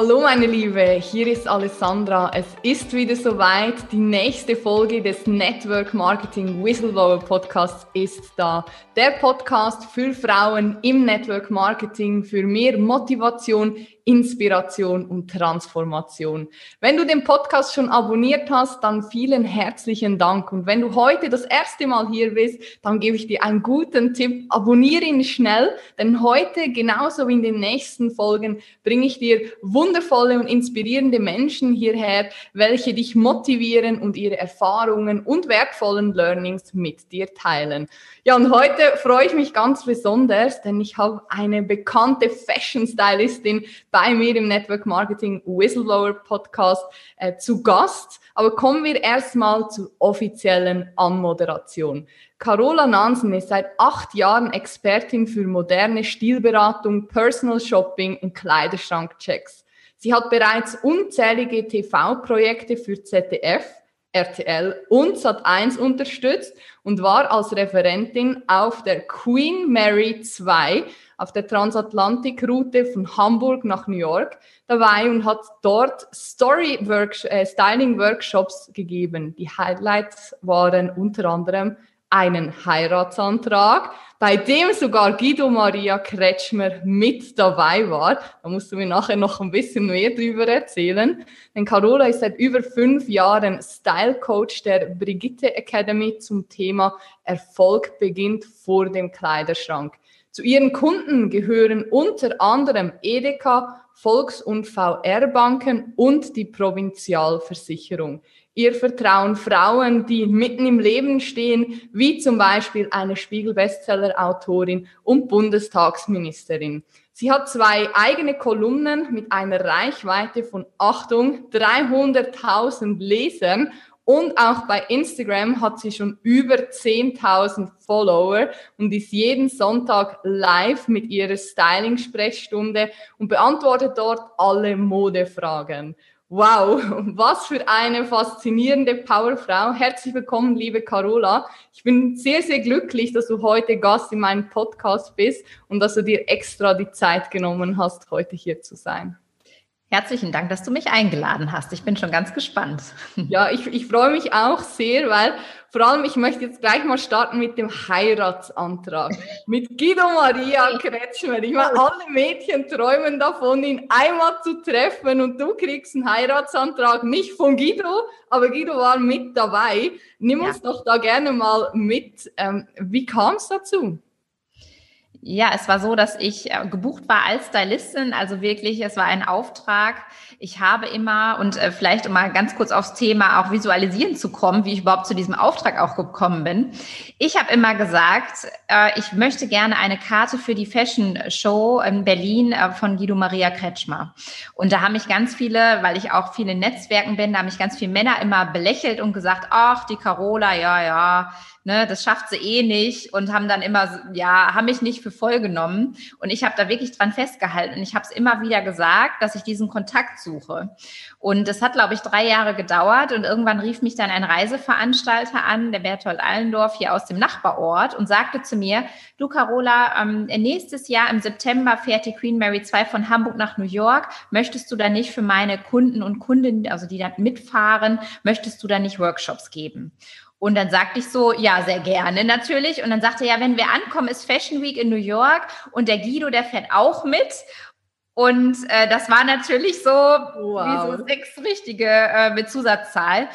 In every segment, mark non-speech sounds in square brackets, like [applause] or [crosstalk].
Hallo meine Liebe, hier ist Alessandra. Es ist wieder soweit. Die nächste Folge des Network Marketing Whistleblower Podcasts ist da. Der Podcast für Frauen im Network Marketing für mehr Motivation, Inspiration und Transformation. Wenn du den Podcast schon abonniert hast, dann vielen herzlichen Dank. Und wenn du heute das erste Mal hier bist, dann gebe ich dir einen guten Tipp. Abonniere ihn schnell, denn heute, genauso wie in den nächsten Folgen, bringe ich dir wundervolle und inspirierende Menschen hierher, welche dich motivieren und ihre Erfahrungen und wertvollen Learnings mit dir teilen. Ja, und heute freue ich mich ganz besonders, denn ich habe eine bekannte Fashion Stylistin bei mir im Network Marketing Whistleblower Podcast äh, zu Gast. Aber kommen wir erstmal zur offiziellen Anmoderation. Carola Nansen ist seit acht Jahren Expertin für moderne Stilberatung, Personal Shopping und Kleiderschrankchecks. Sie hat bereits unzählige TV-Projekte für ZDF, RTL und Sat1 unterstützt und war als Referentin auf der Queen Mary 2 auf der Transatlantikroute von Hamburg nach New York dabei und hat dort Story -Work äh, Styling Workshops gegeben. Die Highlights waren unter anderem einen Heiratsantrag, bei dem sogar Guido Maria Kretschmer mit dabei war. Da musst du mir nachher noch ein bisschen mehr drüber erzählen. Denn Carola ist seit über fünf Jahren Style Coach der Brigitte Academy zum Thema Erfolg beginnt vor dem Kleiderschrank. Zu ihren Kunden gehören unter anderem Edeka, Volks- und VR-Banken und die Provinzialversicherung. Ihr vertrauen Frauen, die mitten im Leben stehen, wie zum Beispiel eine Spiegel-Bestseller-Autorin und Bundestagsministerin. Sie hat zwei eigene Kolumnen mit einer Reichweite von, Achtung, 300.000 Lesern und auch bei Instagram hat sie schon über 10.000 Follower und ist jeden Sonntag live mit ihrer Styling-Sprechstunde und beantwortet dort alle Modefragen. Wow, was für eine faszinierende Powerfrau. Herzlich willkommen, liebe Carola. Ich bin sehr, sehr glücklich, dass du heute Gast in meinem Podcast bist und dass du dir extra die Zeit genommen hast, heute hier zu sein. Herzlichen Dank, dass du mich eingeladen hast. Ich bin schon ganz gespannt. [laughs] Ja, ich, ich freue mich auch sehr, weil vor allem, ich möchte jetzt gleich mal starten mit dem Heiratsantrag. [laughs] Mit Guido Maria Kretschmer. Ich meine, alle Mädchen träumen davon, ihn einmal zu treffen und du kriegst einen Heiratsantrag, nicht von Guido, aber Guido war mit dabei. Nimm uns ja. doch da gerne mal mit. Ähm, wie kam es dazu? Ja, es war so, dass ich äh, gebucht war als Stylistin, also wirklich, es war ein Auftrag. Ich habe immer, und äh, vielleicht um mal ganz kurz aufs Thema auch visualisieren zu kommen, wie ich überhaupt zu diesem Auftrag auch gekommen bin. Ich habe immer gesagt, äh, ich möchte gerne eine Karte für die Fashion Show in Berlin von Guido Maria Kretschmer. Und da haben mich ganz viele, weil ich auch viele Netzwerken bin, da haben mich ganz viele Männer immer belächelt und gesagt, ach, die Carola, ja, ja, ne, das schafft sie eh nicht und haben dann immer, ja, haben mich nicht für voll genommen. Und ich habe da wirklich dran festgehalten. Und ich habe es immer wieder gesagt, dass ich diesen Kontakt suche. Und es hat, glaube ich, drei Jahre gedauert. Und irgendwann rief mich dann ein Reiseveranstalter an, der Berthold Allendorf hier aus dem Nachbarort und sagte zu mir, du Carola, ähm, nächstes Jahr im September fährt die Queen Mary 2 von Hamburg nach New York. Möchtest du da nicht für meine Kunden und Kundinnen, also die da mitfahren, möchtest du da nicht Workshops geben? Und dann sagte ich so, ja, sehr gerne natürlich. Und dann sagte er, ja, wenn wir ankommen, ist Fashion Week in New York und der Guido, der fährt auch mit. Und äh, das war natürlich so wow. wie so sechs richtige äh, mit Zusatzzahl.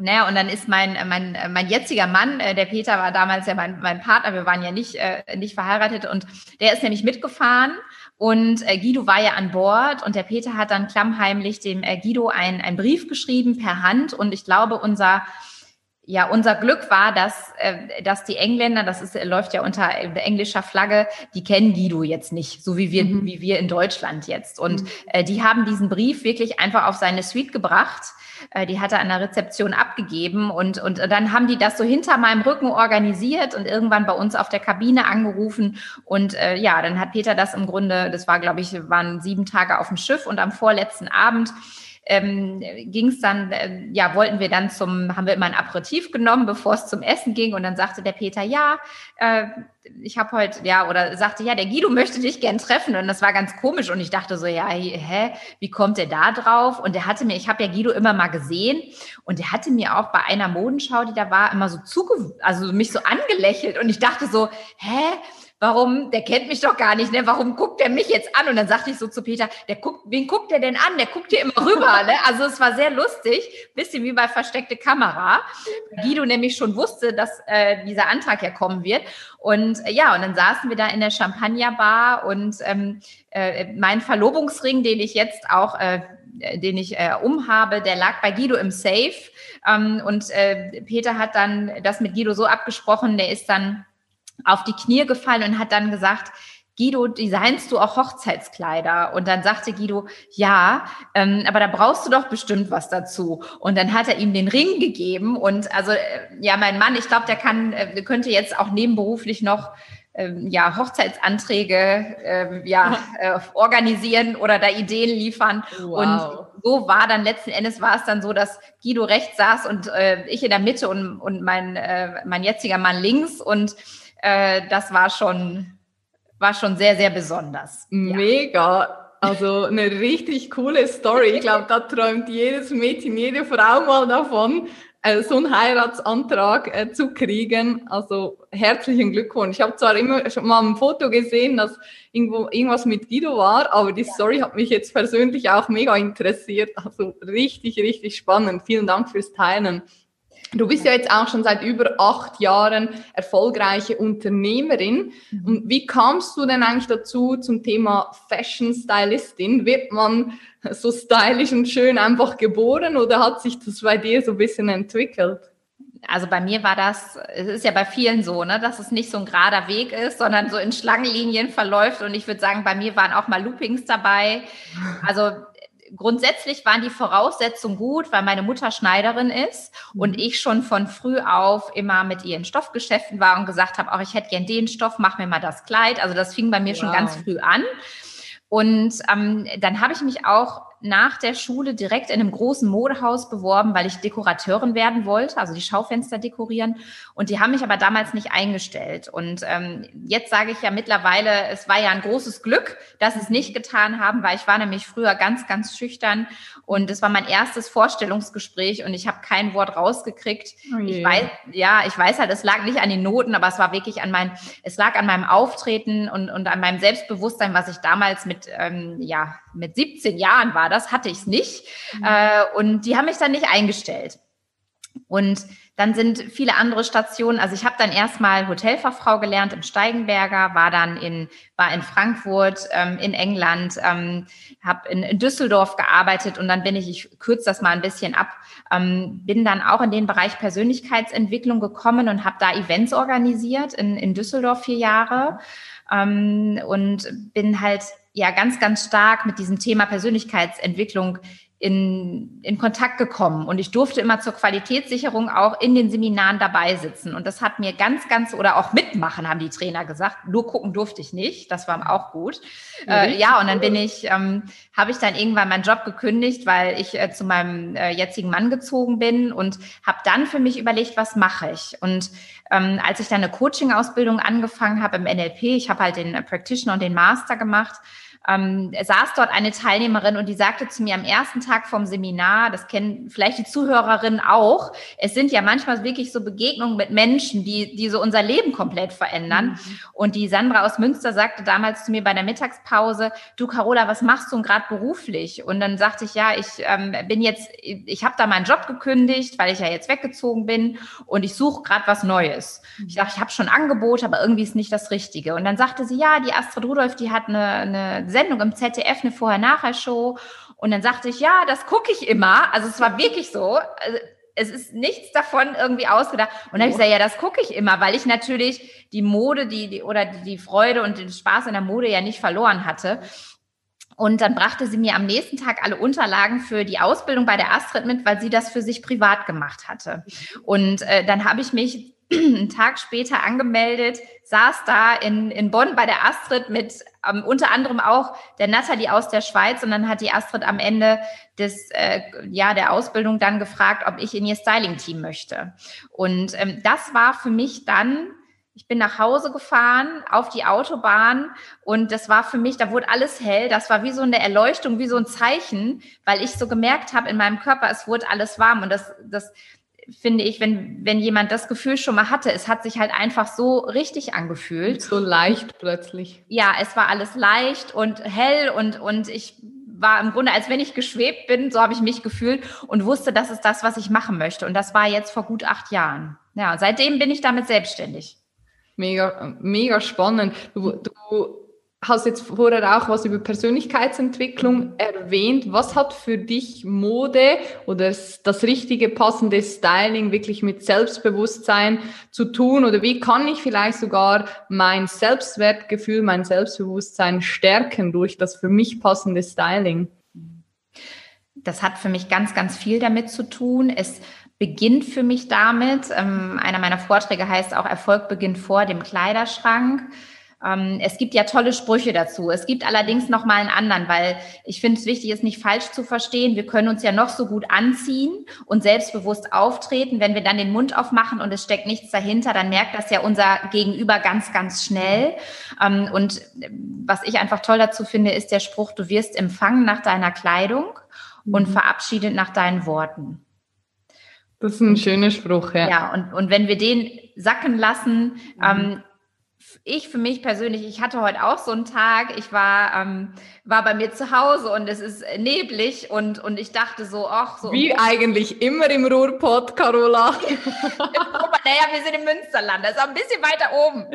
Naja, ne, und dann ist mein, mein, mein jetziger Mann, äh, der Peter war damals ja mein, mein Partner, wir waren ja nicht, äh, nicht verheiratet und der ist nämlich mitgefahren und äh, Guido war ja an Bord und der Peter hat dann klammheimlich dem äh, Guido einen Brief geschrieben per Hand und ich glaube, unser ja, unser Glück war, dass, äh, dass die Engländer, das ist, läuft ja unter englischer Flagge, die kennen Guido jetzt nicht, so wie wir, mhm. wie wir in Deutschland jetzt. Und mhm. äh, die haben diesen Brief wirklich einfach auf seine Suite gebracht. Äh, die hat er an der Rezeption abgegeben und, und dann haben die das so hinter meinem Rücken organisiert und irgendwann bei uns auf der Kabine angerufen. Und äh, ja, dann hat Peter das im Grunde, das war, glaube ich, waren sieben Tage auf dem Schiff und am vorletzten Abend ähm, ging es dann, äh, ja, wollten wir dann zum, haben wir immer ein Aperitif genommen, bevor es zum Essen ging. Und dann sagte der Peter, ja, äh, ich habe heute, ja, oder sagte, ja, der Guido möchte dich gern treffen. Und das war ganz komisch. Und ich dachte so, ja, hä, wie kommt der da drauf? Und der hatte mir, ich habe ja Guido immer mal gesehen. Und der hatte mir auch bei einer Modenschau, die da war, immer so zuge, also mich so angelächelt. Und ich dachte so, hä? Warum, der kennt mich doch gar nicht, ne? Warum guckt er mich jetzt an? Und dann sagte ich so zu Peter, der guckt, wen guckt der denn an? Der guckt hier immer rüber, ne? Also es war sehr lustig, bisschen wie bei versteckte Kamera. Guido nämlich schon wusste, dass äh, dieser Antrag ja kommen wird. Und äh, ja, und dann saßen wir da in der Champagnerbar und ähm, äh, mein Verlobungsring, den ich jetzt auch äh, den ich äh, umhabe, der lag bei Guido im Safe. Ähm, und äh, Peter hat dann das mit Guido so abgesprochen, der ist dann auf die Knie gefallen und hat dann gesagt, Guido, designst du auch Hochzeitskleider? Und dann sagte Guido, ja, ähm, aber da brauchst du doch bestimmt was dazu. Und dann hat er ihm den Ring gegeben. Und also, äh, ja, mein Mann, ich glaube, der kann, äh, könnte jetzt auch nebenberuflich noch ähm, ja, Hochzeitsanträge äh, ja, äh, organisieren oder da Ideen liefern. Wow. Und so war dann letzten Endes war es dann so, dass Guido rechts saß und äh, ich in der Mitte und, und mein, äh, mein jetziger Mann links. Und äh, das war schon, war schon sehr, sehr besonders. Mega. Ja. Also eine richtig coole Story. Ich glaube, da träumt jedes Mädchen, jede Frau mal davon, äh, so einen Heiratsantrag äh, zu kriegen. Also herzlichen Glückwunsch. Ich habe zwar immer schon mal ein Foto gesehen, dass irgendwo irgendwas mit Guido war, aber die Story hat mich jetzt persönlich auch mega interessiert. Also richtig, richtig spannend. Vielen Dank fürs Teilen. Du bist ja jetzt auch schon seit über acht Jahren erfolgreiche Unternehmerin. Mhm. Und wie kamst du denn eigentlich dazu zum Thema Fashion Stylistin? Wird man so stylisch und schön einfach geboren oder hat sich das bei dir so ein bisschen entwickelt? Also bei mir war das, es ist ja bei vielen so, ne, dass es nicht so ein gerader Weg ist, sondern so in Schlangenlinien verläuft. Und ich würde sagen, bei mir waren auch mal Loopings dabei. Also grundsätzlich waren die Voraussetzungen gut, weil meine Mutter Schneiderin ist mhm. und ich schon von früh auf immer mit ihr in Stoffgeschäften war und gesagt habe, auch ich hätte gern den Stoff, mach mir mal das Kleid. Also das fing bei mir wow. schon ganz früh an. Und ähm, dann habe ich mich auch nach der Schule direkt in einem großen Modehaus beworben, weil ich Dekorateurin werden wollte, also die Schaufenster dekorieren. Und die haben mich aber damals nicht eingestellt. Und ähm, jetzt sage ich ja mittlerweile, es war ja ein großes Glück, dass sie es nicht getan haben, weil ich war nämlich früher ganz, ganz schüchtern. Und es war mein erstes Vorstellungsgespräch und ich habe kein Wort rausgekriegt. Oh ich weiß, ja, ich weiß halt, es lag nicht an den Noten, aber es war wirklich an mein, es lag an meinem Auftreten und, und an meinem Selbstbewusstsein, was ich damals mit, ähm, ja, mit 17 Jahren war das, hatte ich es nicht. Mhm. Äh, und die haben mich dann nicht eingestellt. Und dann sind viele andere Stationen. Also ich habe dann erstmal Hotelfachfrau gelernt im Steigenberger, war dann in war in Frankfurt, ähm, in England, ähm, habe in, in, Düsseldorf gearbeitet und dann bin ich, ich kürze das mal ein bisschen ab, ähm, bin dann auch in den Bereich Persönlichkeitsentwicklung gekommen und habe da Events organisiert in, in Düsseldorf vier Jahre ähm, und bin halt ja ganz, ganz stark mit diesem Thema Persönlichkeitsentwicklung in, in Kontakt gekommen. Und ich durfte immer zur Qualitätssicherung auch in den Seminaren dabei sitzen. Und das hat mir ganz, ganz oder auch mitmachen, haben die Trainer gesagt. Nur gucken durfte ich nicht, das war auch gut. Ja, äh, ja und dann bin ich, ähm, habe ich dann irgendwann meinen Job gekündigt, weil ich äh, zu meinem äh, jetzigen Mann gezogen bin und habe dann für mich überlegt, was mache ich? Und ähm, als ich dann eine Coaching-Ausbildung angefangen habe im NLP, ich habe halt den Practitioner und den Master gemacht, ähm, saß dort eine Teilnehmerin und die sagte zu mir am ersten Tag vom Seminar, das kennen vielleicht die Zuhörerinnen auch, es sind ja manchmal wirklich so Begegnungen mit Menschen, die, die so unser Leben komplett verändern. Mhm. Und die Sandra aus Münster sagte damals zu mir bei der Mittagspause, du Carola, was machst du gerade beruflich? Und dann sagte ich, ja, ich ähm, bin jetzt, ich habe da meinen Job gekündigt, weil ich ja jetzt weggezogen bin und ich suche gerade was Neues. Ich dachte, ich habe schon Angebot, aber irgendwie ist nicht das Richtige. Und dann sagte sie, ja, die Astrid Rudolph, die hat eine, eine Sendung im ZDF, eine Vorher-Nachher-Show. Und dann sagte ich, ja, das gucke ich immer. Also es war wirklich so. Also, es ist nichts davon irgendwie ausgedacht. Und dann habe ich gesagt, ja, das gucke ich immer, weil ich natürlich die Mode, die, die oder die, die Freude und den Spaß in der Mode ja nicht verloren hatte. Und dann brachte sie mir am nächsten Tag alle Unterlagen für die Ausbildung bei der Astrid mit, weil sie das für sich privat gemacht hatte. Und äh, dann habe ich mich einen Tag später angemeldet, saß da in, in Bonn bei der Astrid mit ähm, unter anderem auch der Nathalie aus der Schweiz und dann hat die Astrid am Ende des, äh, ja, der Ausbildung dann gefragt, ob ich in ihr Styling-Team möchte. Und ähm, das war für mich dann ich bin nach Hause gefahren auf die Autobahn und das war für mich, da wurde alles hell. Das war wie so eine Erleuchtung, wie so ein Zeichen, weil ich so gemerkt habe in meinem Körper, es wurde alles warm und das, das finde ich, wenn, wenn jemand das Gefühl schon mal hatte, es hat sich halt einfach so richtig angefühlt. So leicht plötzlich. Ja, es war alles leicht und hell und, und ich war im Grunde, als wenn ich geschwebt bin, so habe ich mich gefühlt und wusste, das ist das, was ich machen möchte. Und das war jetzt vor gut acht Jahren. Ja, seitdem bin ich damit selbstständig. Mega, mega spannend. Du, du hast jetzt vorher auch was über Persönlichkeitsentwicklung erwähnt. Was hat für dich Mode oder das richtige passende Styling wirklich mit Selbstbewusstsein zu tun? Oder wie kann ich vielleicht sogar mein Selbstwertgefühl, mein Selbstbewusstsein stärken durch das für mich passende Styling? Das hat für mich ganz, ganz viel damit zu tun. Es beginnt für mich damit. Ähm, einer meiner Vorträge heißt auch Erfolg beginnt vor dem Kleiderschrank. Ähm, es gibt ja tolle Sprüche dazu. Es gibt allerdings noch mal einen anderen, weil ich finde es wichtig, es nicht falsch zu verstehen. Wir können uns ja noch so gut anziehen und selbstbewusst auftreten. Wenn wir dann den Mund aufmachen und es steckt nichts dahinter, dann merkt das ja unser Gegenüber ganz, ganz schnell. Ähm, und was ich einfach toll dazu finde, ist der Spruch, du wirst empfangen nach deiner Kleidung und mhm. verabschiedet nach deinen Worten. Das ist ein schöner Spruch, ja. Ja, und, und wenn wir den sacken lassen, mhm. ähm, ich für mich persönlich, ich hatte heute auch so einen Tag, ich war, ähm, war bei mir zu Hause und es ist neblig und, und ich dachte so, ach so. Wie eigentlich immer im Ruhrpott, Carola. [laughs] naja, wir sind im Münsterland, das ist auch ein bisschen weiter oben.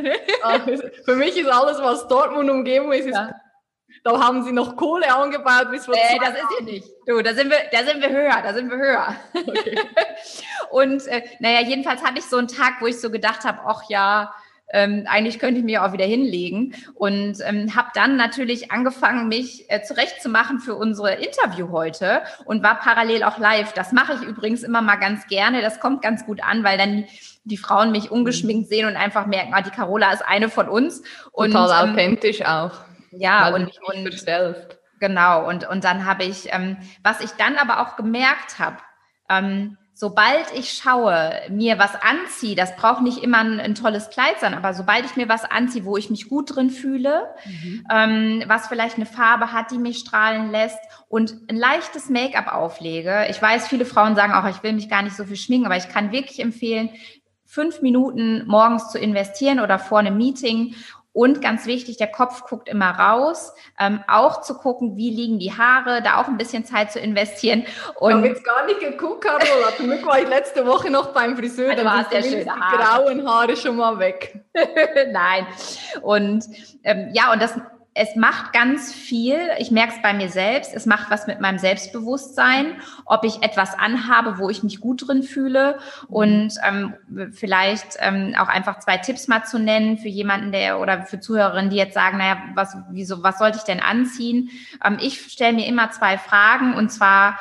Ach, [laughs] für mich ist alles, was Dortmund Umgebung ist, ist ja. Da haben sie noch Kohle angebaut bis vor Nee, das ist hier nicht. Du, da sind wir, da sind wir höher, da sind wir höher. Okay. [laughs] und äh, naja, jedenfalls hatte ich so einen Tag, wo ich so gedacht habe, ach ja, ähm, eigentlich könnte ich mich auch wieder hinlegen und ähm, habe dann natürlich angefangen, mich äh, zurechtzumachen für unsere Interview heute und war parallel auch live. Das mache ich übrigens immer mal ganz gerne. Das kommt ganz gut an, weil dann die Frauen mich ungeschminkt sehen und einfach merken, ah, die Carola ist eine von uns. Und, Total ähm, authentisch auch. Ja, und, und genau. Und, und dann habe ich, ähm, was ich dann aber auch gemerkt habe, ähm, sobald ich schaue, mir was anziehe, das braucht nicht immer ein, ein, tolles Kleid sein, aber sobald ich mir was anziehe, wo ich mich gut drin fühle, mhm. ähm, was vielleicht eine Farbe hat, die mich strahlen lässt und ein leichtes Make-up auflege. Ich weiß, viele Frauen sagen auch, ich will mich gar nicht so viel schminken, aber ich kann wirklich empfehlen, fünf Minuten morgens zu investieren oder vor einem Meeting und ganz wichtig, der Kopf guckt immer raus. Ähm, auch zu gucken, wie liegen die Haare, da auch ein bisschen Zeit zu investieren. Und ich habe jetzt gar nicht geguckt, Carola. Zum Glück war ich letzte Woche noch beim Friseur. Du hast ja schöne Haare. Die grauen Haare schon mal weg. [laughs] Nein. Und ähm, ja, und das es macht ganz viel. Ich merke es bei mir selbst. Es macht was mit meinem Selbstbewusstsein, ob ich etwas anhabe, wo ich mich gut drin fühle. Und ähm, vielleicht ähm, auch einfach zwei Tipps mal zu nennen für jemanden, der oder für Zuhörerinnen, die jetzt sagen, naja, was, wieso, was sollte ich denn anziehen? Ähm, ich stelle mir immer zwei Fragen und zwar,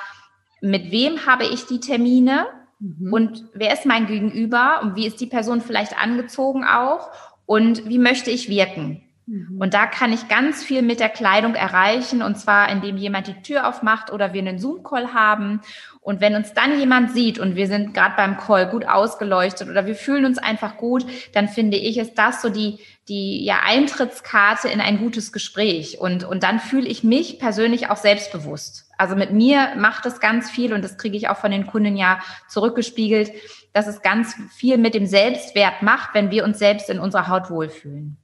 mit wem habe ich die Termine? Mhm. Und wer ist mein Gegenüber? Und wie ist die Person vielleicht angezogen auch? Und wie möchte ich wirken? Mhm. Und da kann ich ganz viel mit der Kleidung erreichen, und zwar indem jemand die Tür aufmacht oder wir einen Zoom-Call haben. Und wenn uns dann jemand sieht und wir sind gerade beim Call gut ausgeleuchtet oder wir fühlen uns einfach gut, dann finde ich, ist das so die, die ja, Eintrittskarte in ein gutes Gespräch. Und, und dann fühle ich mich persönlich auch selbstbewusst. Also mit mir macht es ganz viel und das kriege ich auch von den Kunden ja zurückgespiegelt, dass es ganz viel mit dem Selbstwert macht, wenn wir uns selbst in unserer Haut wohlfühlen.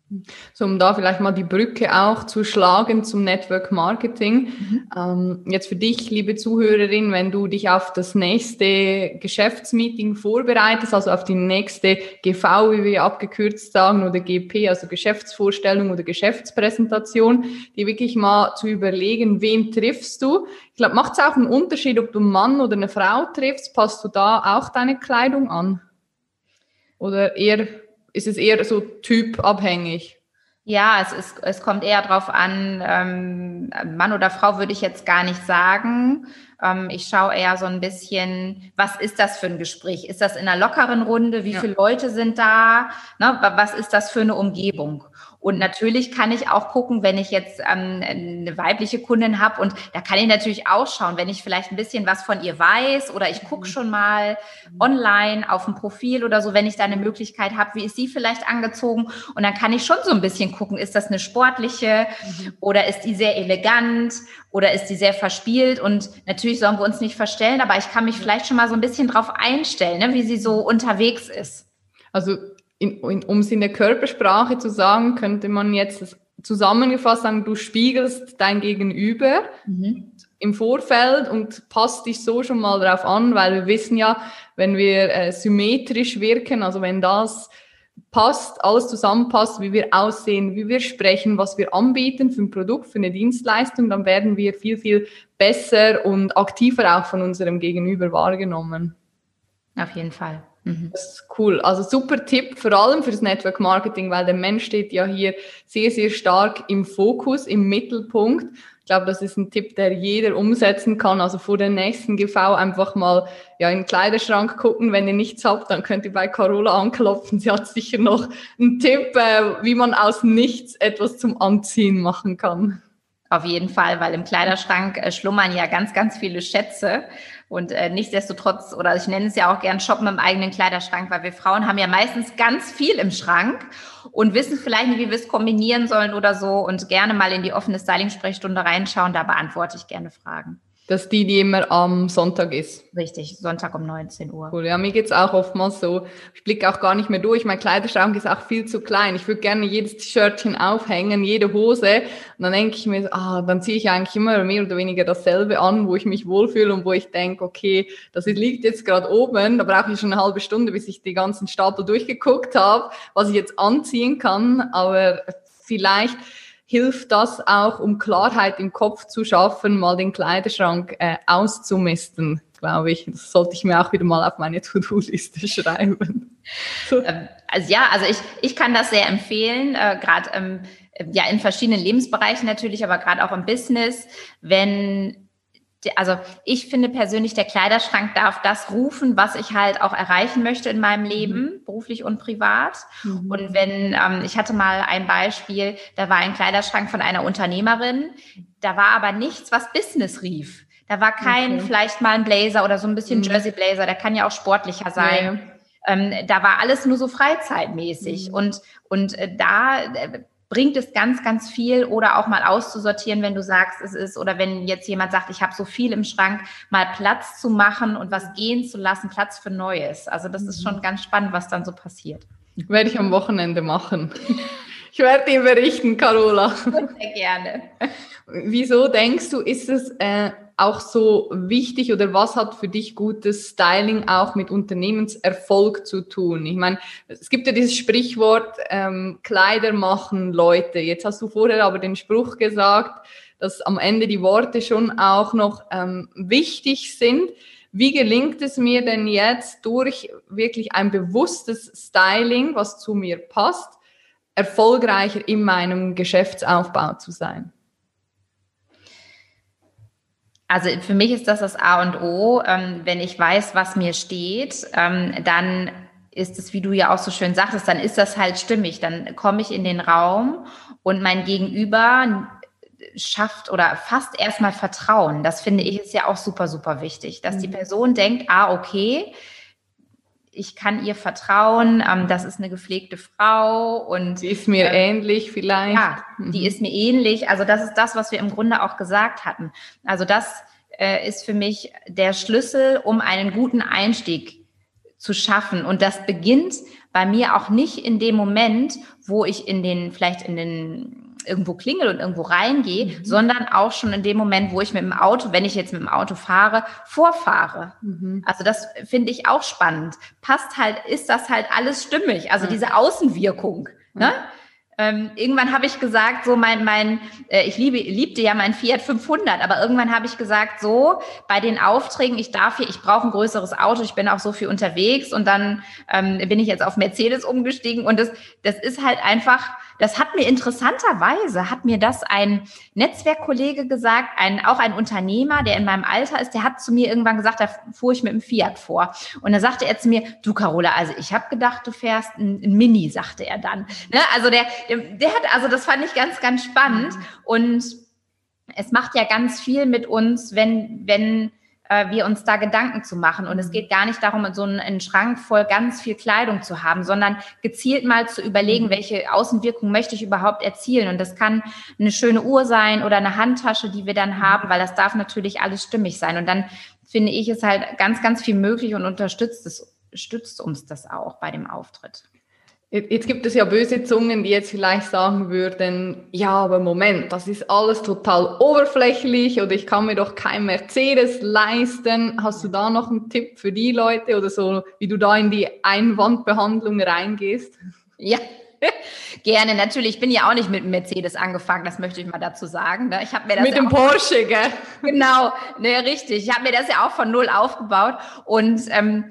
So, um da vielleicht mal die Brücke auch zu schlagen zum Network Marketing. Mhm. Ähm, jetzt für dich, liebe Zuhörerin, wenn du dich auf das nächste Geschäftsmeeting vorbereitest, also auf die nächste GV, wie wir abgekürzt sagen, oder GP, also Geschäftsvorstellung oder Geschäftspräsentation, die wirklich mal zu überlegen, wen triffst du. Ich glaube, macht es auch einen Unterschied, ob du einen Mann oder eine Frau triffst? Passt du da auch deine Kleidung an? Oder eher ist es eher so typabhängig? Ja, es, ist, es kommt eher darauf an, ähm, Mann oder Frau würde ich jetzt gar nicht sagen. Ähm, ich schaue eher so ein bisschen, was ist das für ein Gespräch? Ist das in einer lockeren Runde? Wie ja. viele Leute sind da? Ne, was ist das für eine Umgebung? Und natürlich kann ich auch gucken, wenn ich jetzt ähm, eine weibliche Kundin habe und da kann ich natürlich auch schauen, wenn ich vielleicht ein bisschen was von ihr weiß oder ich gucke mhm. schon mal online auf dem Profil oder so, wenn ich da eine Möglichkeit habe, wie ist sie vielleicht angezogen und dann kann ich schon so ein bisschen gucken, ist das eine sportliche mhm. oder ist die sehr elegant oder ist die sehr verspielt und natürlich sollen wir uns nicht verstellen, aber ich kann mich vielleicht schon mal so ein bisschen drauf einstellen, ne, wie sie so unterwegs ist. Also in, in, um es in der Körpersprache zu sagen, könnte man jetzt zusammengefasst sagen, du spiegelst dein Gegenüber mhm. im Vorfeld und passt dich so schon mal darauf an, weil wir wissen ja, wenn wir äh, symmetrisch wirken, also wenn das passt, alles zusammenpasst, wie wir aussehen, wie wir sprechen, was wir anbieten für ein Produkt, für eine Dienstleistung, dann werden wir viel, viel besser und aktiver auch von unserem Gegenüber wahrgenommen. Auf jeden Fall. Mhm. Das ist cool. Also super Tipp, vor allem für das Network Marketing, weil der Mensch steht ja hier sehr, sehr stark im Fokus, im Mittelpunkt. Ich glaube, das ist ein Tipp, der jeder umsetzen kann. Also vor der nächsten GV einfach mal ja, in den Kleiderschrank gucken. Wenn ihr nichts habt, dann könnt ihr bei Carola anklopfen. Sie hat sicher noch einen Tipp, äh, wie man aus nichts etwas zum Anziehen machen kann. Auf jeden Fall, weil im Kleiderschrank äh, schlummern ja ganz, ganz viele Schätze. Und äh, nichtsdestotrotz, oder ich nenne es ja auch gern Shoppen im eigenen Kleiderschrank, weil wir Frauen haben ja meistens ganz viel im Schrank und wissen vielleicht nicht, wie wir es kombinieren sollen oder so und gerne mal in die offene Styling-Sprechstunde reinschauen. Da beantworte ich gerne Fragen. Das ist die, die immer am Sonntag ist. Richtig, Sonntag um 19 Uhr. Cool, ja, mir geht's auch oftmals so. Ich blicke auch gar nicht mehr durch. Mein Kleiderschrank ist auch viel zu klein. Ich würde gerne jedes T-Shirtchen aufhängen, jede Hose. Und dann denke ich mir, ah, dann ziehe ich eigentlich immer mehr oder weniger dasselbe an, wo ich mich wohlfühle und wo ich denke, okay, das liegt jetzt gerade oben. Da brauche ich schon eine halbe Stunde, bis ich die ganzen Stapel durchgeguckt habe, was ich jetzt anziehen kann. Aber vielleicht hilft das auch, um Klarheit im Kopf zu schaffen, mal den Kleiderschrank äh, auszumisten, glaube ich. Das sollte ich mir auch wieder mal auf meine To-Do-Liste [laughs] schreiben. Ähm, also ja, also ich, ich kann das sehr empfehlen, äh, gerade ähm, ja in verschiedenen Lebensbereichen natürlich, aber gerade auch im Business, wenn also ich finde persönlich, der Kleiderschrank darf das rufen, was ich halt auch erreichen möchte in meinem Leben, mhm. beruflich und privat. Mhm. Und wenn, ähm, ich hatte mal ein Beispiel, da war ein Kleiderschrank von einer Unternehmerin, da war aber nichts, was Business rief. Da war kein, okay. vielleicht mal ein Blazer oder so ein bisschen mhm. Jersey Blazer, der kann ja auch sportlicher sein. Ja. Ähm, da war alles nur so freizeitmäßig. Mhm. Und, und äh, da, äh, bringt es ganz, ganz viel oder auch mal auszusortieren, wenn du sagst, es ist, oder wenn jetzt jemand sagt, ich habe so viel im Schrank, mal Platz zu machen und was gehen zu lassen, Platz für Neues. Also das ist schon mhm. ganz spannend, was dann so passiert. Werde ich am Wochenende machen. [laughs] Ich werde dir berichten, Carola. Sehr gerne. [laughs] Wieso denkst du, ist es äh, auch so wichtig oder was hat für dich gutes Styling auch mit Unternehmenserfolg zu tun? Ich meine, es gibt ja dieses Sprichwort, ähm, Kleider machen Leute. Jetzt hast du vorher aber den Spruch gesagt, dass am Ende die Worte schon auch noch ähm, wichtig sind. Wie gelingt es mir denn jetzt durch wirklich ein bewusstes Styling, was zu mir passt, erfolgreicher in meinem Geschäftsaufbau zu sein? Also für mich ist das das A und O. Ähm, wenn ich weiß, was mir steht, ähm, dann ist es, wie du ja auch so schön sagtest, dann ist das halt stimmig. Dann komme ich in den Raum und mein Gegenüber schafft oder fast erstmal Vertrauen. Das finde ich ist ja auch super, super wichtig, dass die mhm. Person denkt, ah, okay, ich kann ihr vertrauen, ähm, das ist eine gepflegte Frau und die ist mir äh, ähnlich vielleicht. Ja, die mhm. ist mir ähnlich. Also das ist das, was wir im Grunde auch gesagt hatten. Also das äh, ist für mich der Schlüssel, um einen guten Einstieg zu schaffen. Und das beginnt bei mir auch nicht in dem Moment, wo ich in den, vielleicht in den irgendwo klingel und irgendwo reingehe, mhm. sondern auch schon in dem Moment, wo ich mit dem Auto, wenn ich jetzt mit dem Auto fahre, vorfahre. Mhm. Also das finde ich auch spannend. Passt halt, ist das halt alles stimmig? Also diese Außenwirkung. Ne? Ähm, irgendwann habe ich gesagt, so mein, mein, äh, ich liebe, liebte ja mein Fiat 500, aber irgendwann habe ich gesagt, so bei den Aufträgen, ich darf hier, ich brauche ein größeres Auto, ich bin auch so viel unterwegs und dann ähm, bin ich jetzt auf Mercedes umgestiegen und das, das ist halt einfach das hat mir interessanterweise, hat mir das ein Netzwerkkollege gesagt, ein, auch ein Unternehmer, der in meinem Alter ist, der hat zu mir irgendwann gesagt, da fuhr ich mit dem Fiat vor. Und da sagte er zu mir, du Carola, also ich habe gedacht, du fährst ein, ein, Mini, sagte er dann. Ne? Also der, der, der hat, also das fand ich ganz, ganz spannend. Mhm. Und es macht ja ganz viel mit uns, wenn, wenn äh, wir uns da Gedanken zu machen. Und es mhm. geht gar nicht darum, so einen, einen, Schrank voll ganz viel Kleidung zu haben, sondern gezielt mal zu überlegen, mhm. welche Außenwirkung möchte ich überhaupt erzielen. Und das kann eine schöne Uhr sein oder eine Handtasche, die wir dann mhm. haben, weil das darf natürlich alles stimmig sein. Und dann finde ich es halt ganz, ganz viel möglich und unterstützt es, stützt uns das auch bei dem Auftritt. Jetzt gibt es ja böse Zungen, die jetzt vielleicht sagen würden, ja, aber Moment, das ist alles total oberflächlich oder ich kann mir doch kein Mercedes leisten. Hast du da noch einen Tipp für die Leute oder so, wie du da in die Einwandbehandlung reingehst? Ja, [laughs] Gerne, natürlich. Ich bin ja auch nicht mit Mercedes angefangen, das möchte ich mal dazu sagen. Ne? Ich habe mir das mit ja dem Porsche, gell? [laughs] Genau, ne, richtig. Ich habe mir das ja auch von null aufgebaut und ähm,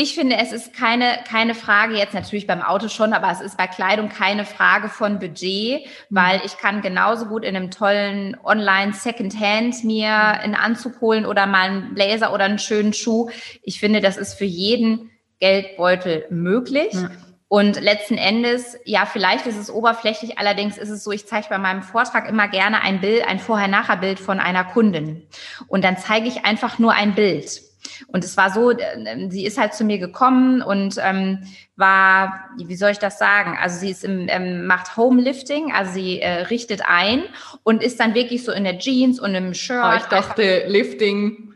ich finde, es ist keine, keine Frage jetzt natürlich beim Auto schon, aber es ist bei Kleidung keine Frage von Budget, weil ich kann genauso gut in einem tollen Online Secondhand mir einen Anzug holen oder mal einen Blazer oder einen schönen Schuh. Ich finde, das ist für jeden Geldbeutel möglich. Ja. Und letzten Endes, ja, vielleicht ist es oberflächlich, allerdings ist es so, ich zeige bei meinem Vortrag immer gerne ein Bild, ein Vorher-Nachher-Bild von einer Kundin. Und dann zeige ich einfach nur ein Bild. Und es war so, äh, sie ist halt zu mir gekommen und ähm, war, wie soll ich das sagen? Also sie ist im, ähm, macht Homelifting, also sie äh, richtet ein und ist dann wirklich so in der Jeans und im Shirt. Oh, ich dachte Lifting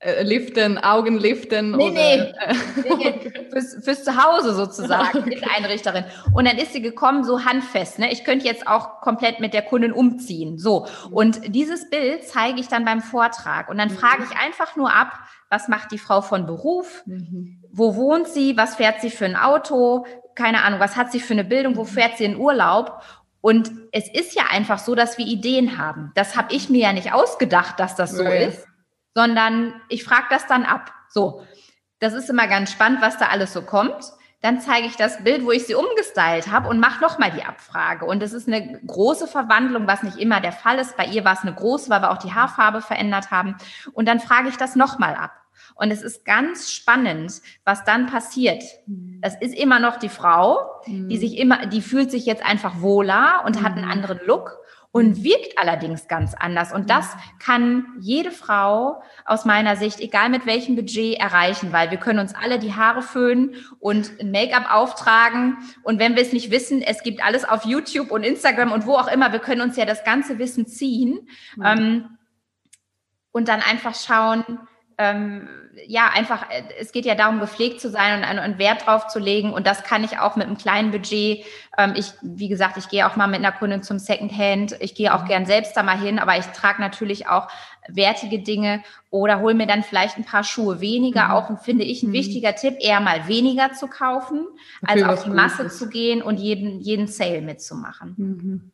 äh, liften, Augen liften? Nee, oder? nee, nee fürs, fürs Zuhause sozusagen, [laughs] okay. Einrichterin. Und dann ist sie gekommen, so handfest. Ne? Ich könnte jetzt auch komplett mit der Kundin umziehen. So. Und dieses Bild zeige ich dann beim Vortrag. Und dann mhm. frage ich einfach nur ab, was macht die Frau von Beruf? Mhm. Wo wohnt sie? Was fährt sie für ein Auto? Keine Ahnung, was hat sie für eine Bildung? Wo mhm. fährt sie in Urlaub? Und es ist ja einfach so, dass wir Ideen haben. Das habe ich mir ja nicht ausgedacht, dass das so nee. ist sondern ich frage das dann ab. So, das ist immer ganz spannend, was da alles so kommt. Dann zeige ich das Bild, wo ich sie umgestylt habe und mache nochmal die Abfrage. Und das ist eine große Verwandlung, was nicht immer der Fall ist. Bei ihr war es eine große, weil wir auch die Haarfarbe verändert haben. Und dann frage ich das nochmal ab. Und es ist ganz spannend, was dann passiert. Das ist immer noch die Frau, die mhm. sich immer, die fühlt sich jetzt einfach wohler und hat einen mhm. anderen Look und wirkt allerdings ganz anders. Und das kann jede Frau aus meiner Sicht, egal mit welchem Budget, erreichen, weil wir können uns alle die Haare föhnen und Make-up auftragen. Und wenn wir es nicht wissen, es gibt alles auf YouTube und Instagram und wo auch immer, wir können uns ja das ganze Wissen ziehen. Mhm. Ähm, und dann einfach schauen, ähm, ja, einfach, äh, es geht ja darum, gepflegt zu sein und einen Wert drauf zu legen. Und das kann ich auch mit einem kleinen Budget. Ähm, ich, wie gesagt, ich gehe auch mal mit einer Kundin zum Secondhand. Ich gehe auch mhm. gern selbst da mal hin, aber ich trage natürlich auch wertige Dinge oder hole mir dann vielleicht ein paar Schuhe weniger. Mhm. Auch finde ich ein mhm. wichtiger Tipp, eher mal weniger zu kaufen, als auf die Masse ist. zu gehen und jeden, jeden Sale mitzumachen. Mhm.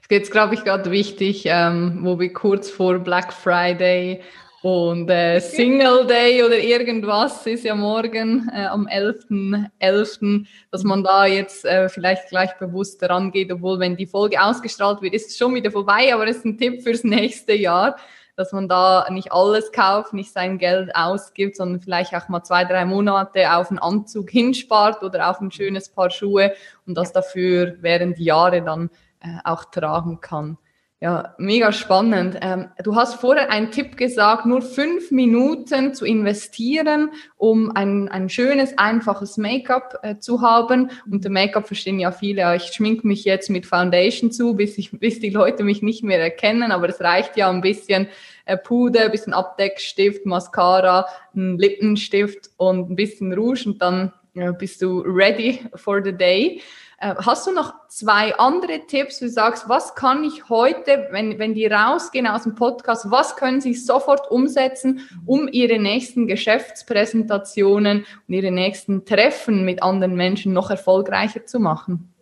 Es geht, glaube ich, gerade wichtig, ähm, wo wir kurz vor Black Friday und äh, Single Day oder irgendwas ist ja morgen äh, am 11.11., .11., dass man da jetzt äh, vielleicht gleich bewusst daran geht, obwohl wenn die Folge ausgestrahlt wird, ist es schon wieder vorbei, aber es ist ein Tipp fürs nächste Jahr, dass man da nicht alles kauft, nicht sein Geld ausgibt, sondern vielleicht auch mal zwei, drei Monate auf einen Anzug hinspart oder auf ein schönes Paar Schuhe und das dafür während Jahre dann äh, auch tragen kann. Ja, mega spannend. Ähm, du hast vorher einen Tipp gesagt, nur fünf Minuten zu investieren, um ein, ein schönes, einfaches Make-up äh, zu haben. Unter Make-up verstehen ja viele, ich schminke mich jetzt mit Foundation zu, bis, ich, [laughs] bis die Leute mich nicht mehr erkennen, aber es reicht ja ein bisschen äh, Puder, ein bisschen Abdeckstift, Mascara, ein Lippenstift und ein bisschen Rouge und dann äh, bist du ready for the day. Äh, hast du noch zwei andere Tipps, wo du sagst, was kann ich heute, wenn, wenn die rausgehen aus dem Podcast, was können sie sofort umsetzen, um ihre nächsten Geschäftspräsentationen und ihre nächsten Treffen mit anderen Menschen noch erfolgreicher zu machen?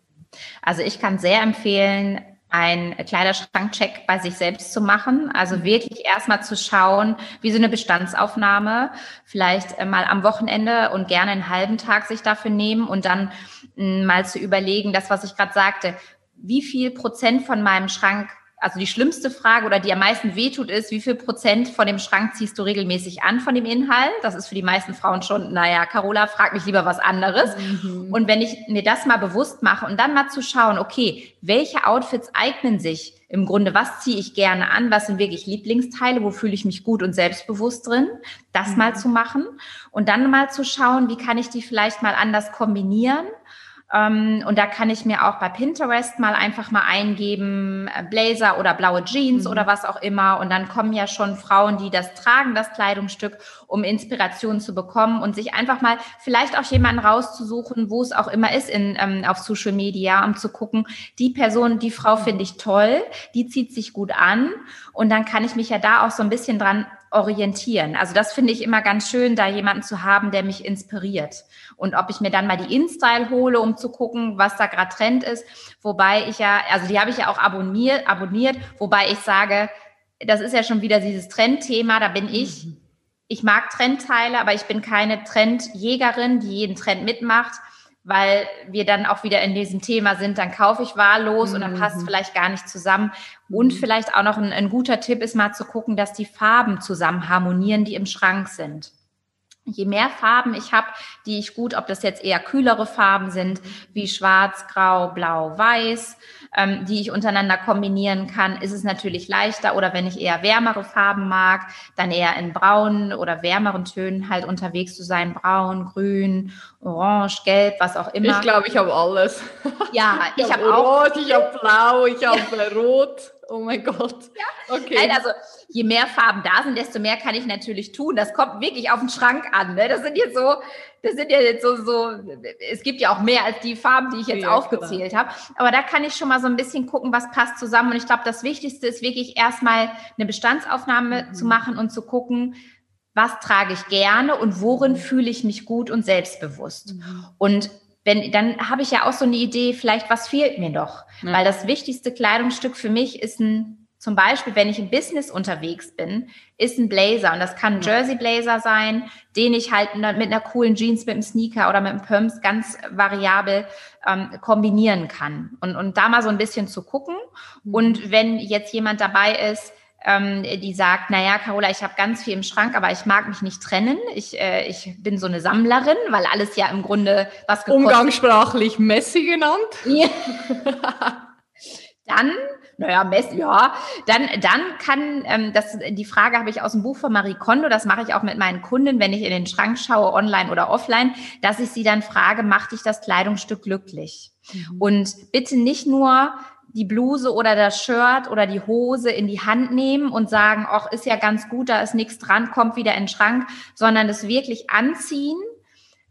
Also ich kann sehr empfehlen, einen Kleiderschrankcheck bei sich selbst zu machen. Also mhm. wirklich erstmal zu schauen, wie so eine Bestandsaufnahme, vielleicht äh, mal am Wochenende und gerne einen halben Tag sich dafür nehmen und dann mal zu überlegen, das, was ich gerade sagte, wie viel Prozent von meinem Schrank also die schlimmste Frage oder die am meisten wehtut ist, wie viel Prozent von dem Schrank ziehst du regelmäßig an von dem Inhalt? Das ist für die meisten Frauen schon, naja, Carola, frag mich lieber was anderes. Mhm. Und wenn ich mir das mal bewusst mache und dann mal zu schauen, okay, welche Outfits eignen sich im Grunde, was ziehe ich gerne an, was sind wirklich Lieblingsteile, wo fühle ich mich gut und selbstbewusst drin, das mhm. mal zu machen und dann mal zu schauen, wie kann ich die vielleicht mal anders kombinieren und da kann ich mir auch bei Pinterest mal einfach mal eingeben, äh, Blazer oder blaue Jeans mhm. oder was auch immer. Und dann kommen ja schon Frauen, die das tragen, das Kleidungsstück, um Inspiration zu bekommen und sich einfach mal vielleicht auch jemanden rauszusuchen, wo es auch immer ist in, ähm, auf Social Media, um zu gucken, die Person, die Frau finde ich toll, die zieht sich gut an. Und dann kann ich mich ja da auch so ein bisschen dran orientieren. Also das finde ich immer ganz schön, da jemanden zu haben, der mich inspiriert. Und ob ich mir dann mal die InStyle hole, um zu gucken, was da gerade Trend ist. Wobei ich ja, also die habe ich ja auch abonniert, abonniert, wobei ich sage, das ist ja schon wieder dieses Trendthema, da bin ich. Mhm. Ich mag Trendteile, aber ich bin keine Trendjägerin, die jeden Trend mitmacht weil wir dann auch wieder in diesem Thema sind, dann kaufe ich wahllos mhm. und dann passt es mhm. vielleicht gar nicht zusammen. Und mhm. vielleicht auch noch ein, ein guter Tipp ist mal zu gucken, dass die Farben zusammen harmonieren, die im Schrank sind. Je mehr Farben ich habe, die ich gut, ob das jetzt eher kühlere Farben sind, wie schwarz, grau, blau, weiß, ähm, die ich untereinander kombinieren kann, ist es natürlich leichter. Oder wenn ich eher wärmere Farben mag, dann eher in braunen oder wärmeren Tönen halt unterwegs zu sein. Braun, grün, orange, gelb, was auch immer. Ich glaube, ich habe alles. Ja, [laughs] ich, ich habe hab auch. Rot, ich habe blau, ich habe rot. Oh mein Gott. Ja. Okay. Nein, also je mehr Farben da sind, desto mehr kann ich natürlich tun. Das kommt wirklich auf den Schrank an. Ne? Das sind jetzt so, das sind ja jetzt so, so, es gibt ja auch mehr als die Farben, die ich jetzt ja, aufgezählt habe. Aber da kann ich schon mal so ein bisschen gucken, was passt zusammen. Und ich glaube, das Wichtigste ist wirklich erstmal eine Bestandsaufnahme mhm. zu machen und zu gucken, was trage ich gerne und worin mhm. fühle ich mich gut und selbstbewusst. Mhm. Und wenn, dann habe ich ja auch so eine Idee, vielleicht was fehlt mir doch. Ja. Weil das wichtigste Kleidungsstück für mich ist ein, zum Beispiel, wenn ich im Business unterwegs bin, ist ein Blazer. Und das kann ein Jersey Blazer sein, den ich halt mit einer coolen Jeans, mit einem Sneaker oder mit einem Pumps ganz variabel ähm, kombinieren kann. Und, und da mal so ein bisschen zu gucken. Mhm. Und wenn jetzt jemand dabei ist, ähm, die sagt, naja, Carola, ich habe ganz viel im Schrank, aber ich mag mich nicht trennen. Ich, äh, ich bin so eine Sammlerin, weil alles ja im Grunde was gekostet Umgangssprachlich Messi genannt. Ja. dann, naja, Messi, ja, dann, dann kann, ähm, das, die Frage habe ich aus dem Buch von Marie Kondo, das mache ich auch mit meinen Kunden, wenn ich in den Schrank schaue, online oder offline, dass ich sie dann frage, macht dich das Kleidungsstück glücklich? Mhm. Und bitte nicht nur die Bluse oder das Shirt oder die Hose in die Hand nehmen und sagen, ach, ist ja ganz gut, da ist nichts dran, kommt wieder in den Schrank, sondern es wirklich anziehen,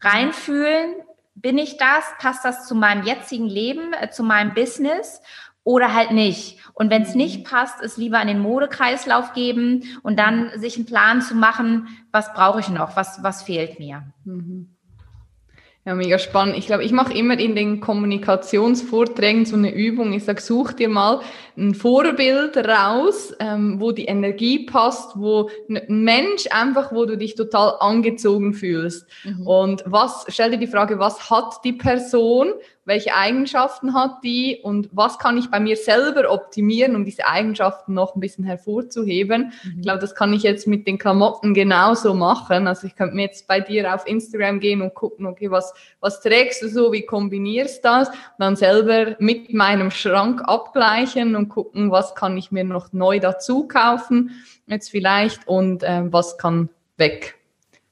reinfühlen, bin ich das, passt das zu meinem jetzigen Leben, äh, zu meinem Business oder halt nicht. Und wenn es mhm. nicht passt, es lieber in den Modekreislauf geben und dann sich einen Plan zu machen, was brauche ich noch, was, was fehlt mir. Mhm. Ja, mega spannend. Ich glaube, ich mache immer in den Kommunikationsvorträgen so eine Übung. Ich sage, such dir mal ein Vorbild raus, ähm, wo die Energie passt, wo ein Mensch einfach, wo du dich total angezogen fühlst. Mhm. Und was, stell dir die Frage, was hat die Person, welche Eigenschaften hat die und was kann ich bei mir selber optimieren, um diese Eigenschaften noch ein bisschen hervorzuheben. Mhm. Ich glaube, das kann ich jetzt mit den Klamotten genauso machen. Also ich könnte mir jetzt bei dir auf Instagram gehen und gucken, okay, was, was trägst du so, wie kombinierst das? Und dann selber mit meinem Schrank abgleichen und gucken, was kann ich mir noch neu dazu kaufen jetzt vielleicht und äh, was kann weg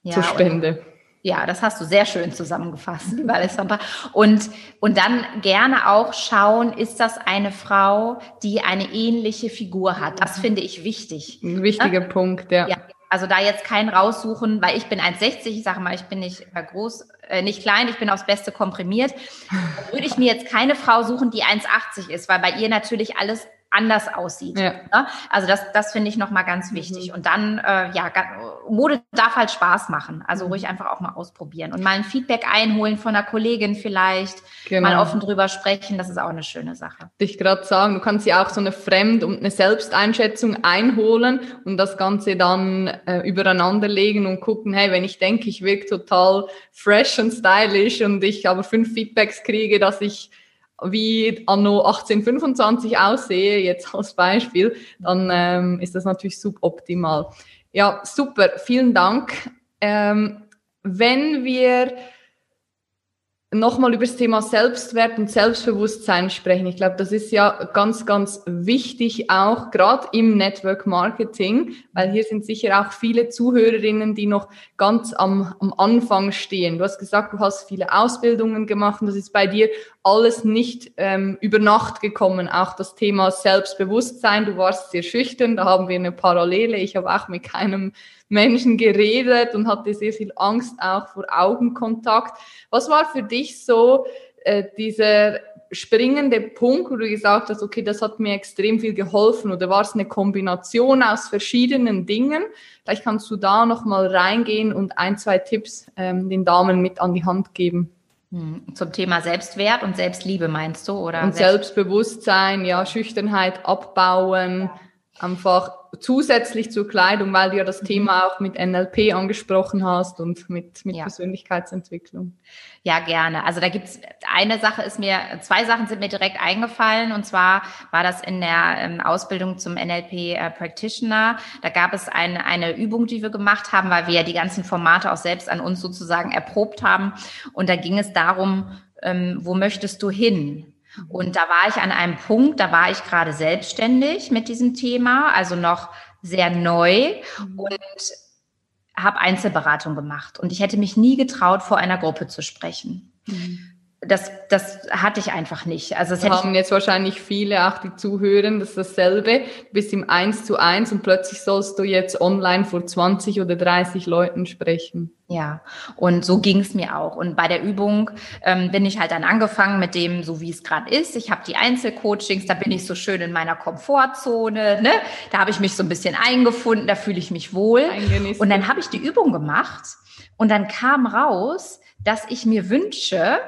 ja, zur Spende. Ja, das hast du sehr schön zusammengefasst, liebe [laughs] Alessandra. Und, und dann gerne auch schauen, ist das eine Frau, die eine ähnliche Figur hat? Das finde ich wichtig. Ein wichtiger ja? Punkt, ja. ja. Also da jetzt keinen raussuchen, weil ich bin 1,60, ich sage mal, ich bin nicht groß, äh, nicht klein, ich bin aufs Beste komprimiert. würde ich mir jetzt keine Frau suchen, die 1,80 ist, weil bei ihr natürlich alles anders aussieht. Ja. Ne? Also das, das finde ich nochmal ganz wichtig. Mhm. Und dann, äh, ja, Mode darf halt Spaß machen. Also ruhig einfach auch mal ausprobieren und mal ein Feedback einholen von einer Kollegin vielleicht, genau. mal offen drüber sprechen. Das ist auch eine schöne Sache. Ich gerade sagen, du kannst ja auch so eine Fremd- und eine Selbsteinschätzung einholen und das Ganze dann äh, übereinander legen und gucken, hey, wenn ich denke, ich wirke total fresh und stylisch und ich aber fünf Feedbacks kriege, dass ich wie anno 1825 aussehe, jetzt als Beispiel, dann ähm, ist das natürlich suboptimal. Ja, super, vielen Dank. Ähm, wenn wir nochmal über das Thema Selbstwert und Selbstbewusstsein sprechen. Ich glaube, das ist ja ganz, ganz wichtig auch gerade im Network Marketing, weil hier sind sicher auch viele Zuhörerinnen, die noch ganz am, am Anfang stehen. Du hast gesagt, du hast viele Ausbildungen gemacht und das ist bei dir alles nicht ähm, über Nacht gekommen. Auch das Thema Selbstbewusstsein. Du warst sehr schüchtern, da haben wir eine Parallele. Ich habe auch mit keinem Menschen geredet und hatte sehr viel Angst auch vor Augenkontakt. Was war für dich so äh, dieser springende Punkt, wo du gesagt hast, okay, das hat mir extrem viel geholfen oder war es eine Kombination aus verschiedenen Dingen? Vielleicht kannst du da nochmal reingehen und ein, zwei Tipps ähm, den Damen mit an die Hand geben. Hm, zum Thema Selbstwert und Selbstliebe meinst du, oder? Und Selbstbewusstsein, ja, Schüchternheit abbauen, einfach zusätzlich zur Kleidung, weil du ja das mhm. Thema auch mit NLP angesprochen hast und mit, mit ja. Persönlichkeitsentwicklung. Ja, gerne. Also da gibt's eine Sache ist mir, zwei Sachen sind mir direkt eingefallen und zwar war das in der ähm, Ausbildung zum NLP äh, Practitioner. Da gab es eine, eine Übung, die wir gemacht haben, weil wir ja die ganzen Formate auch selbst an uns sozusagen erprobt haben. Und da ging es darum, ähm, wo möchtest du hin? Und da war ich an einem Punkt, da war ich gerade selbstständig mit diesem Thema, also noch sehr neu mhm. und habe Einzelberatung gemacht. Und ich hätte mich nie getraut, vor einer Gruppe zu sprechen. Mhm das, das hatte ich einfach nicht. Also das haben jetzt wahrscheinlich viele auch, die zuhören, das ist dasselbe. Du bist im Eins zu eins und plötzlich sollst du jetzt online vor 20 oder 30 Leuten sprechen. Ja, und so ging es mir auch. Und bei der Übung ähm, bin ich halt dann angefangen mit dem, so wie es gerade ist. Ich habe die Einzelcoachings, da bin ich so schön in meiner Komfortzone. Ne? Da habe ich mich so ein bisschen eingefunden, da fühle ich mich wohl. Und dann habe ich die Übung gemacht und dann kam raus, dass ich mir wünsche,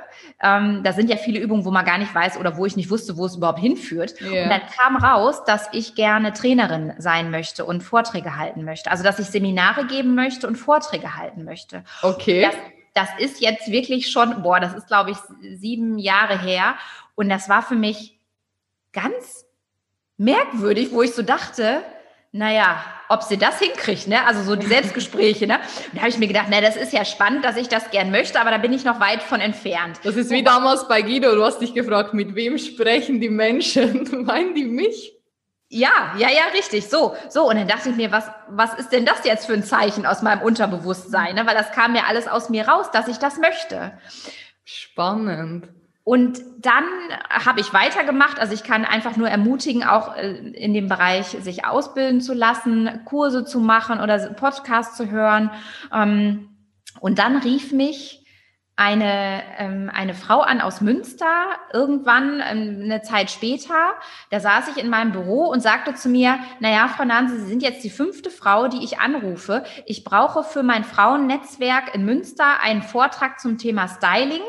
ähm, da sind ja viele Übungen, wo man gar nicht weiß oder wo ich nicht wusste, wo es überhaupt hinführt. Yeah. Und dann kam raus, dass ich gerne Trainerin sein möchte und Vorträge halten möchte. Also, dass ich Seminare geben möchte und Vorträge halten möchte. Okay. Das, das ist jetzt wirklich schon, boah, das ist, glaube ich, sieben Jahre her. Und das war für mich ganz merkwürdig, wo ich so dachte, naja, ob sie das hinkriegt, ne? Also so die Selbstgespräche, ne? Und da habe ich mir gedacht, na, das ist ja spannend, dass ich das gern möchte, aber da bin ich noch weit von entfernt. Das ist wie oh. damals bei Guido, du hast dich gefragt, mit wem sprechen die Menschen? [laughs] Meinen die mich? Ja, ja, ja, richtig. So, so. Und dann dachte ich mir, was, was ist denn das jetzt für ein Zeichen aus meinem Unterbewusstsein? Ne? Weil das kam ja alles aus mir raus, dass ich das möchte. Spannend. Und dann habe ich weitergemacht. Also ich kann einfach nur ermutigen, auch äh, in dem Bereich sich ausbilden zu lassen, Kurse zu machen oder Podcasts zu hören. Ähm, und dann rief mich eine, ähm, eine Frau an aus Münster, irgendwann ähm, eine Zeit später. Da saß ich in meinem Büro und sagte zu mir, naja, Frau Nanse, Sie sind jetzt die fünfte Frau, die ich anrufe. Ich brauche für mein Frauennetzwerk in Münster einen Vortrag zum Thema Styling.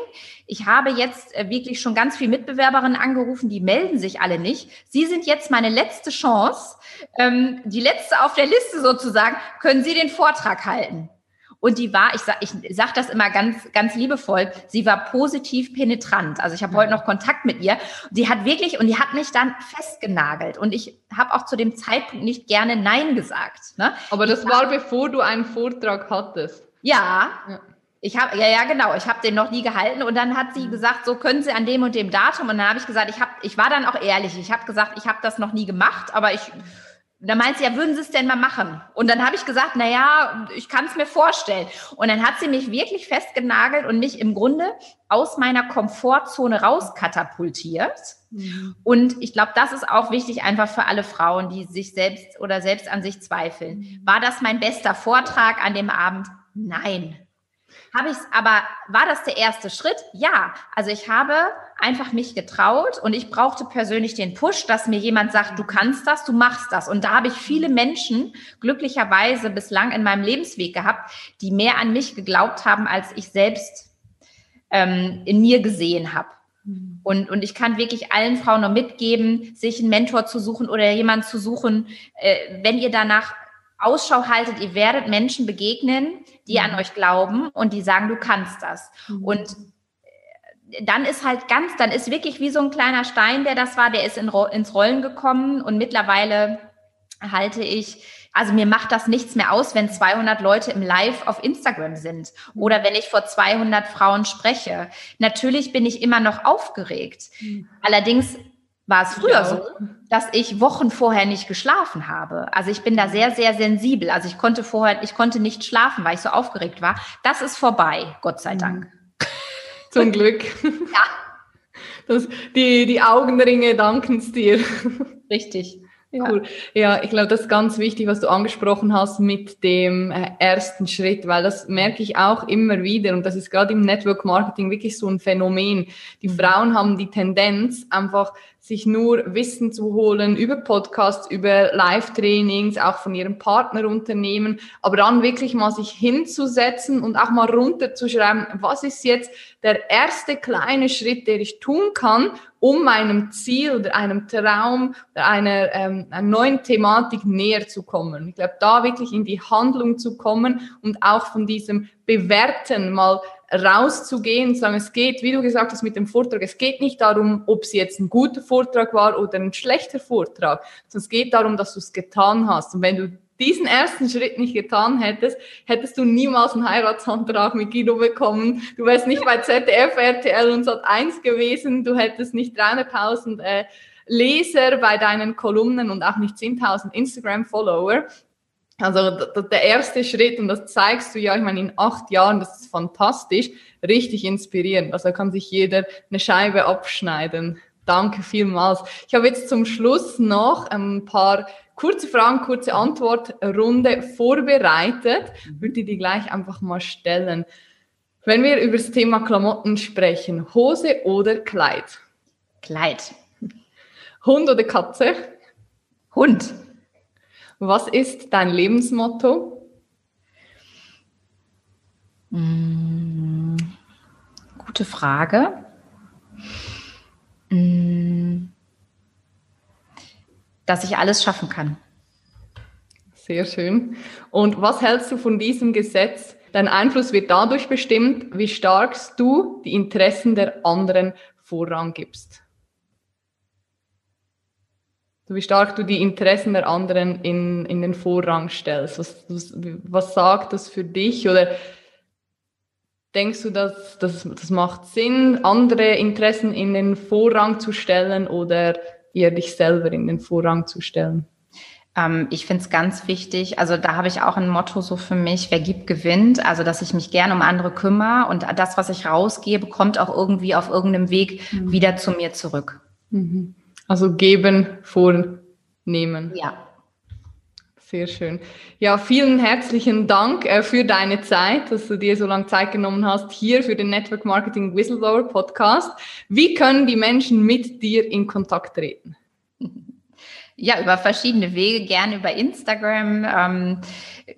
Ich habe jetzt äh, wirklich schon ganz viele Mitbewerberinnen angerufen, die melden sich alle nicht. Sie sind jetzt meine letzte Chance, ähm, die letzte auf der Liste sozusagen. Können Sie den Vortrag halten? Und die war, ich sag, ich sag das immer ganz, ganz liebevoll, sie war positiv penetrant. Also ich habe heute noch Kontakt mit ihr. Sie hat wirklich, und die hat mich dann festgenagelt. Und ich habe auch zu dem Zeitpunkt nicht gerne Nein gesagt. Ne? Aber das ich war, bevor du einen Vortrag hattest. Ja. ja. Ich habe ja ja genau, ich habe den noch nie gehalten und dann hat sie gesagt, so können Sie an dem und dem Datum und dann habe ich gesagt, ich habe ich war dann auch ehrlich, ich habe gesagt, ich habe das noch nie gemacht, aber ich da meint sie, ja, würden Sie es denn mal machen? Und dann habe ich gesagt, na ja, ich kann es mir vorstellen. Und dann hat sie mich wirklich festgenagelt und mich im Grunde aus meiner Komfortzone rauskatapultiert. Mhm. Und ich glaube, das ist auch wichtig einfach für alle Frauen, die sich selbst oder selbst an sich zweifeln. Mhm. War das mein bester Vortrag an dem Abend? Nein. Habe ich aber war das der erste Schritt? Ja. Also ich habe einfach mich getraut und ich brauchte persönlich den Push, dass mir jemand sagt, du kannst das, du machst das. Und da habe ich viele Menschen glücklicherweise bislang in meinem Lebensweg gehabt, die mehr an mich geglaubt haben, als ich selbst ähm, in mir gesehen habe. Mhm. Und, und ich kann wirklich allen Frauen nur mitgeben, sich einen Mentor zu suchen oder jemanden zu suchen, äh, wenn ihr danach Ausschau haltet, ihr werdet Menschen begegnen, die an mhm. euch glauben und die sagen, du kannst das. Mhm. Und äh, dann ist halt ganz, dann ist wirklich wie so ein kleiner Stein, der das war, der ist in, ins Rollen gekommen und mittlerweile halte ich, also mir macht das nichts mehr aus, wenn 200 Leute im Live auf Instagram sind mhm. oder wenn ich vor 200 Frauen spreche. Natürlich bin ich immer noch aufgeregt. Allerdings war es früher so, dass ich Wochen vorher nicht geschlafen habe. Also ich bin da sehr, sehr sensibel. Also ich konnte vorher, ich konnte nicht schlafen, weil ich so aufgeregt war. Das ist vorbei, Gott sei Dank. [laughs] Zum Glück. [laughs] ja. Das, die, die Augenringe danken es dir. Richtig. Ja. Cool. Ja, ich glaube, das ist ganz wichtig, was du angesprochen hast mit dem äh, ersten Schritt, weil das merke ich auch immer wieder und das ist gerade im Network Marketing wirklich so ein Phänomen. Die mhm. Frauen haben die Tendenz, einfach sich nur Wissen zu holen über Podcasts, über Live-Trainings, auch von ihrem Partnerunternehmen, aber dann wirklich mal sich hinzusetzen und auch mal runterzuschreiben, was ist jetzt der erste kleine Schritt, der ich tun kann, um meinem Ziel oder einem Traum oder einer, ähm, einer neuen Thematik näher zu kommen. Ich glaube, da wirklich in die Handlung zu kommen und auch von diesem Bewerten mal rauszugehen und sagen, es geht, wie du gesagt hast mit dem Vortrag, es geht nicht darum, ob es jetzt ein guter Vortrag war oder ein schlechter Vortrag, sondern es geht darum, dass du es getan hast. Und wenn du diesen ersten Schritt nicht getan hättest, hättest du niemals einen Heiratsantrag mit Guido bekommen. Du wärst nicht bei ZDF, RTL und Sat1 gewesen. Du hättest nicht 300.000 äh, Leser bei deinen Kolumnen und auch nicht 10.000 Instagram-Follower. Also der erste Schritt, und das zeigst du ja, ich meine, in acht Jahren, das ist fantastisch, richtig inspirierend. Also kann sich jeder eine Scheibe abschneiden. Danke vielmals. Ich habe jetzt zum Schluss noch ein paar kurze Fragen, kurze Antwortrunde vorbereitet. Würde die gleich einfach mal stellen. Wenn wir über das Thema Klamotten sprechen, Hose oder Kleid? Kleid. Hund oder Katze? Hund. Was ist dein Lebensmotto? Hm, gute Frage. Hm, dass ich alles schaffen kann. Sehr schön. Und was hältst du von diesem Gesetz? Dein Einfluss wird dadurch bestimmt, wie stark du die Interessen der anderen Vorrang gibst wie stark du die Interessen der anderen in, in den Vorrang stellst. Was, was, was sagt das für dich? Oder denkst du, dass das, das macht Sinn, andere Interessen in den Vorrang zu stellen oder eher dich selber in den Vorrang zu stellen? Ähm, ich finde es ganz wichtig, also da habe ich auch ein Motto so für mich, wer gibt, gewinnt. Also dass ich mich gerne um andere kümmere und das, was ich rausgebe, kommt auch irgendwie auf irgendeinem Weg mhm. wieder zu mir zurück. Mhm. Also geben, vornehmen. Ja. Sehr schön. Ja, vielen herzlichen Dank äh, für deine Zeit, dass du dir so lange Zeit genommen hast hier für den Network Marketing Whistleblower Podcast. Wie können die Menschen mit dir in Kontakt treten? Ja, über verschiedene Wege, gerne über Instagram, ähm,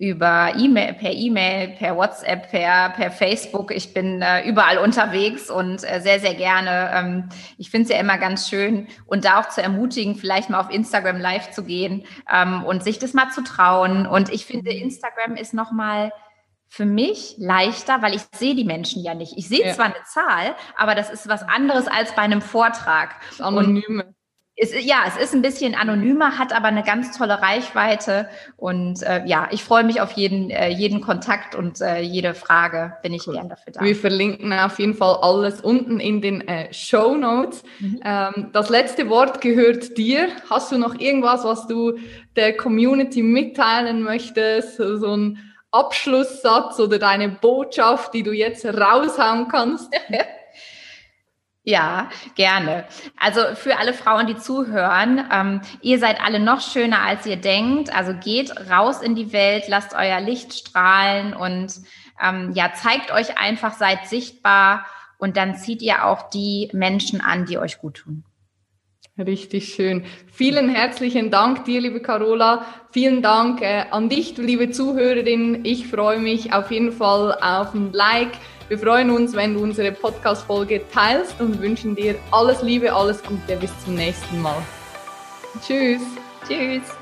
über E-Mail, per E-Mail, per WhatsApp, per, per Facebook. Ich bin äh, überall unterwegs und äh, sehr, sehr gerne. Ähm, ich finde es ja immer ganz schön und da auch zu ermutigen, vielleicht mal auf Instagram live zu gehen ähm, und sich das mal zu trauen. Und ich finde, Instagram ist nochmal für mich leichter, weil ich sehe die Menschen ja nicht. Ich sehe ja. zwar eine Zahl, aber das ist was anderes als bei einem Vortrag. Das Anonyme. Und es, ja, es ist ein bisschen anonymer, hat aber eine ganz tolle Reichweite. Und äh, ja, ich freue mich auf jeden, äh, jeden Kontakt und äh, jede Frage bin ich cool. gern dafür da. Wir verlinken auf jeden Fall alles unten in den äh, Show Notes. Mhm. Ähm, das letzte Wort gehört dir. Hast du noch irgendwas, was du der Community mitteilen möchtest? So ein Abschlusssatz oder deine Botschaft, die du jetzt raushauen kannst? [laughs] Ja, gerne. Also für alle Frauen, die zuhören, ähm, ihr seid alle noch schöner, als ihr denkt. Also geht raus in die Welt, lasst euer Licht strahlen und ähm, ja, zeigt euch einfach, seid sichtbar und dann zieht ihr auch die Menschen an, die euch gut tun. Richtig schön. Vielen herzlichen Dank dir, liebe Carola. Vielen Dank äh, an dich, liebe Zuhörerin. Ich freue mich auf jeden Fall auf ein Like. Wir freuen uns, wenn du unsere Podcast-Folge teilst und wünschen dir alles Liebe, alles Gute. Bis zum nächsten Mal. Tschüss. Tschüss.